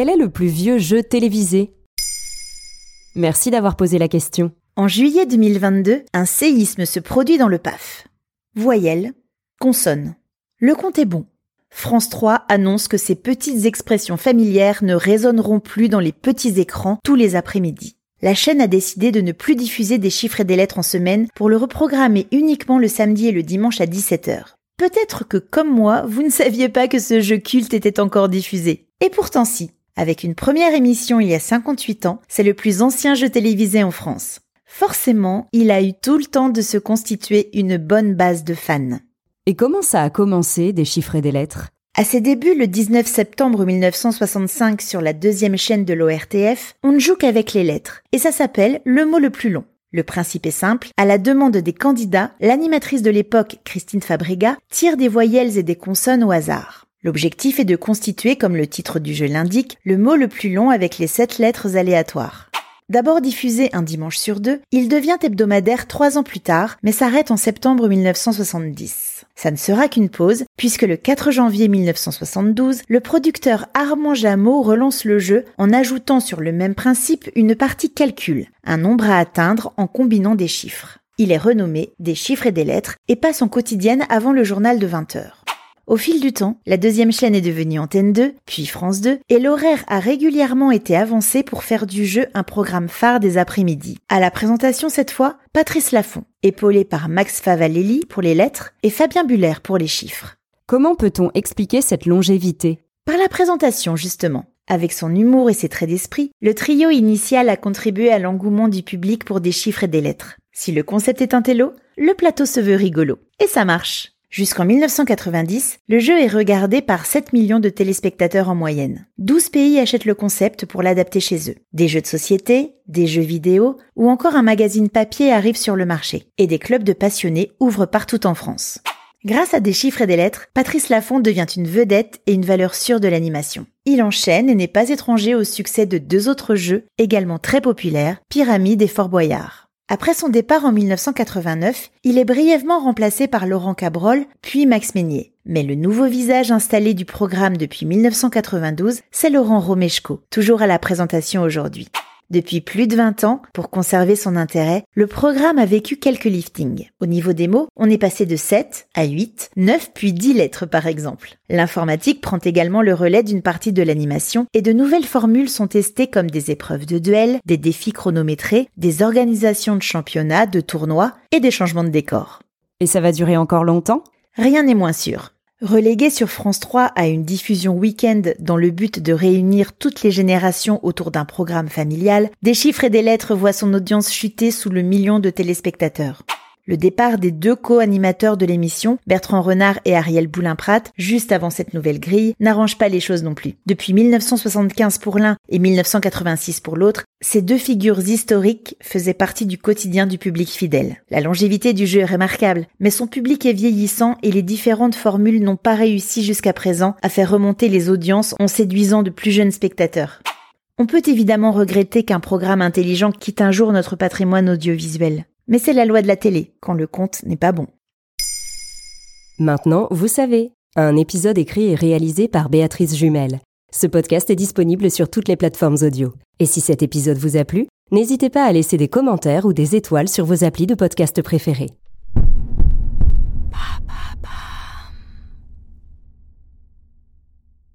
Quel est le plus vieux jeu télévisé? Merci d'avoir posé la question. En juillet 2022, un séisme se produit dans le PAF. Voyelle, consonne. Le compte est bon. France 3 annonce que ces petites expressions familières ne résonneront plus dans les petits écrans tous les après-midi. La chaîne a décidé de ne plus diffuser des chiffres et des lettres en semaine pour le reprogrammer uniquement le samedi et le dimanche à 17h. Peut-être que, comme moi, vous ne saviez pas que ce jeu culte était encore diffusé. Et pourtant si. Avec une première émission il y a 58 ans, c'est le plus ancien jeu télévisé en France. Forcément, il a eu tout le temps de se constituer une bonne base de fans. Et comment ça a commencé, des chiffres et des lettres? À ses débuts, le 19 septembre 1965, sur la deuxième chaîne de l'ORTF, on ne joue qu'avec les lettres, et ça s'appelle le mot le plus long. Le principe est simple, à la demande des candidats, l'animatrice de l'époque, Christine Fabrega, tire des voyelles et des consonnes au hasard. L'objectif est de constituer, comme le titre du jeu l'indique, le mot le plus long avec les sept lettres aléatoires. D'abord diffusé un dimanche sur deux, il devient hebdomadaire trois ans plus tard, mais s'arrête en septembre 1970. Ça ne sera qu'une pause, puisque le 4 janvier 1972, le producteur Armand Jameau relance le jeu en ajoutant sur le même principe une partie calcul, un nombre à atteindre en combinant des chiffres. Il est renommé Des chiffres et des lettres et passe en quotidienne avant le journal de 20 heures. Au fil du temps, la deuxième chaîne est devenue Antenne 2, puis France 2, et l'horaire a régulièrement été avancé pour faire du jeu un programme phare des après-midi. À la présentation cette fois, Patrice Laffont, épaulé par Max Favalelli pour les lettres et Fabien Buller pour les chiffres. Comment peut-on expliquer cette longévité? Par la présentation justement. Avec son humour et ses traits d'esprit, le trio initial a contribué à l'engouement du public pour des chiffres et des lettres. Si le concept est un télo, le plateau se veut rigolo. Et ça marche. Jusqu'en 1990, le jeu est regardé par 7 millions de téléspectateurs en moyenne. 12 pays achètent le concept pour l'adapter chez eux. Des jeux de société, des jeux vidéo ou encore un magazine papier arrivent sur le marché. Et des clubs de passionnés ouvrent partout en France. Grâce à des chiffres et des lettres, Patrice Laffont devient une vedette et une valeur sûre de l'animation. Il enchaîne et n'est pas étranger au succès de deux autres jeux également très populaires, Pyramide et Fort Boyard. Après son départ en 1989, il est brièvement remplacé par Laurent Cabrol, puis Max Meignier. Mais le nouveau visage installé du programme depuis 1992, c'est Laurent Romeshko, toujours à la présentation aujourd'hui. Depuis plus de 20 ans, pour conserver son intérêt, le programme a vécu quelques liftings. Au niveau des mots, on est passé de 7 à 8, 9 puis 10 lettres par exemple. L'informatique prend également le relais d'une partie de l'animation et de nouvelles formules sont testées comme des épreuves de duel, des défis chronométrés, des organisations de championnats, de tournois et des changements de décor. Et ça va durer encore longtemps? Rien n'est moins sûr. Relégué sur France 3 à une diffusion week-end dans le but de réunir toutes les générations autour d'un programme familial, Des chiffres et des lettres voient son audience chuter sous le million de téléspectateurs. Le départ des deux co-animateurs de l'émission, Bertrand Renard et Ariel Boulin-Prat, juste avant cette nouvelle grille, n'arrange pas les choses non plus. Depuis 1975 pour l'un et 1986 pour l'autre, ces deux figures historiques faisaient partie du quotidien du public fidèle. La longévité du jeu est remarquable, mais son public est vieillissant et les différentes formules n'ont pas réussi jusqu'à présent à faire remonter les audiences en séduisant de plus jeunes spectateurs. On peut évidemment regretter qu'un programme intelligent quitte un jour notre patrimoine audiovisuel. Mais c'est la loi de la télé, quand le compte n'est pas bon. Maintenant, vous savez, un épisode écrit et réalisé par Béatrice Jumel. Ce podcast est disponible sur toutes les plateformes audio. Et si cet épisode vous a plu, n'hésitez pas à laisser des commentaires ou des étoiles sur vos applis de podcast préférés.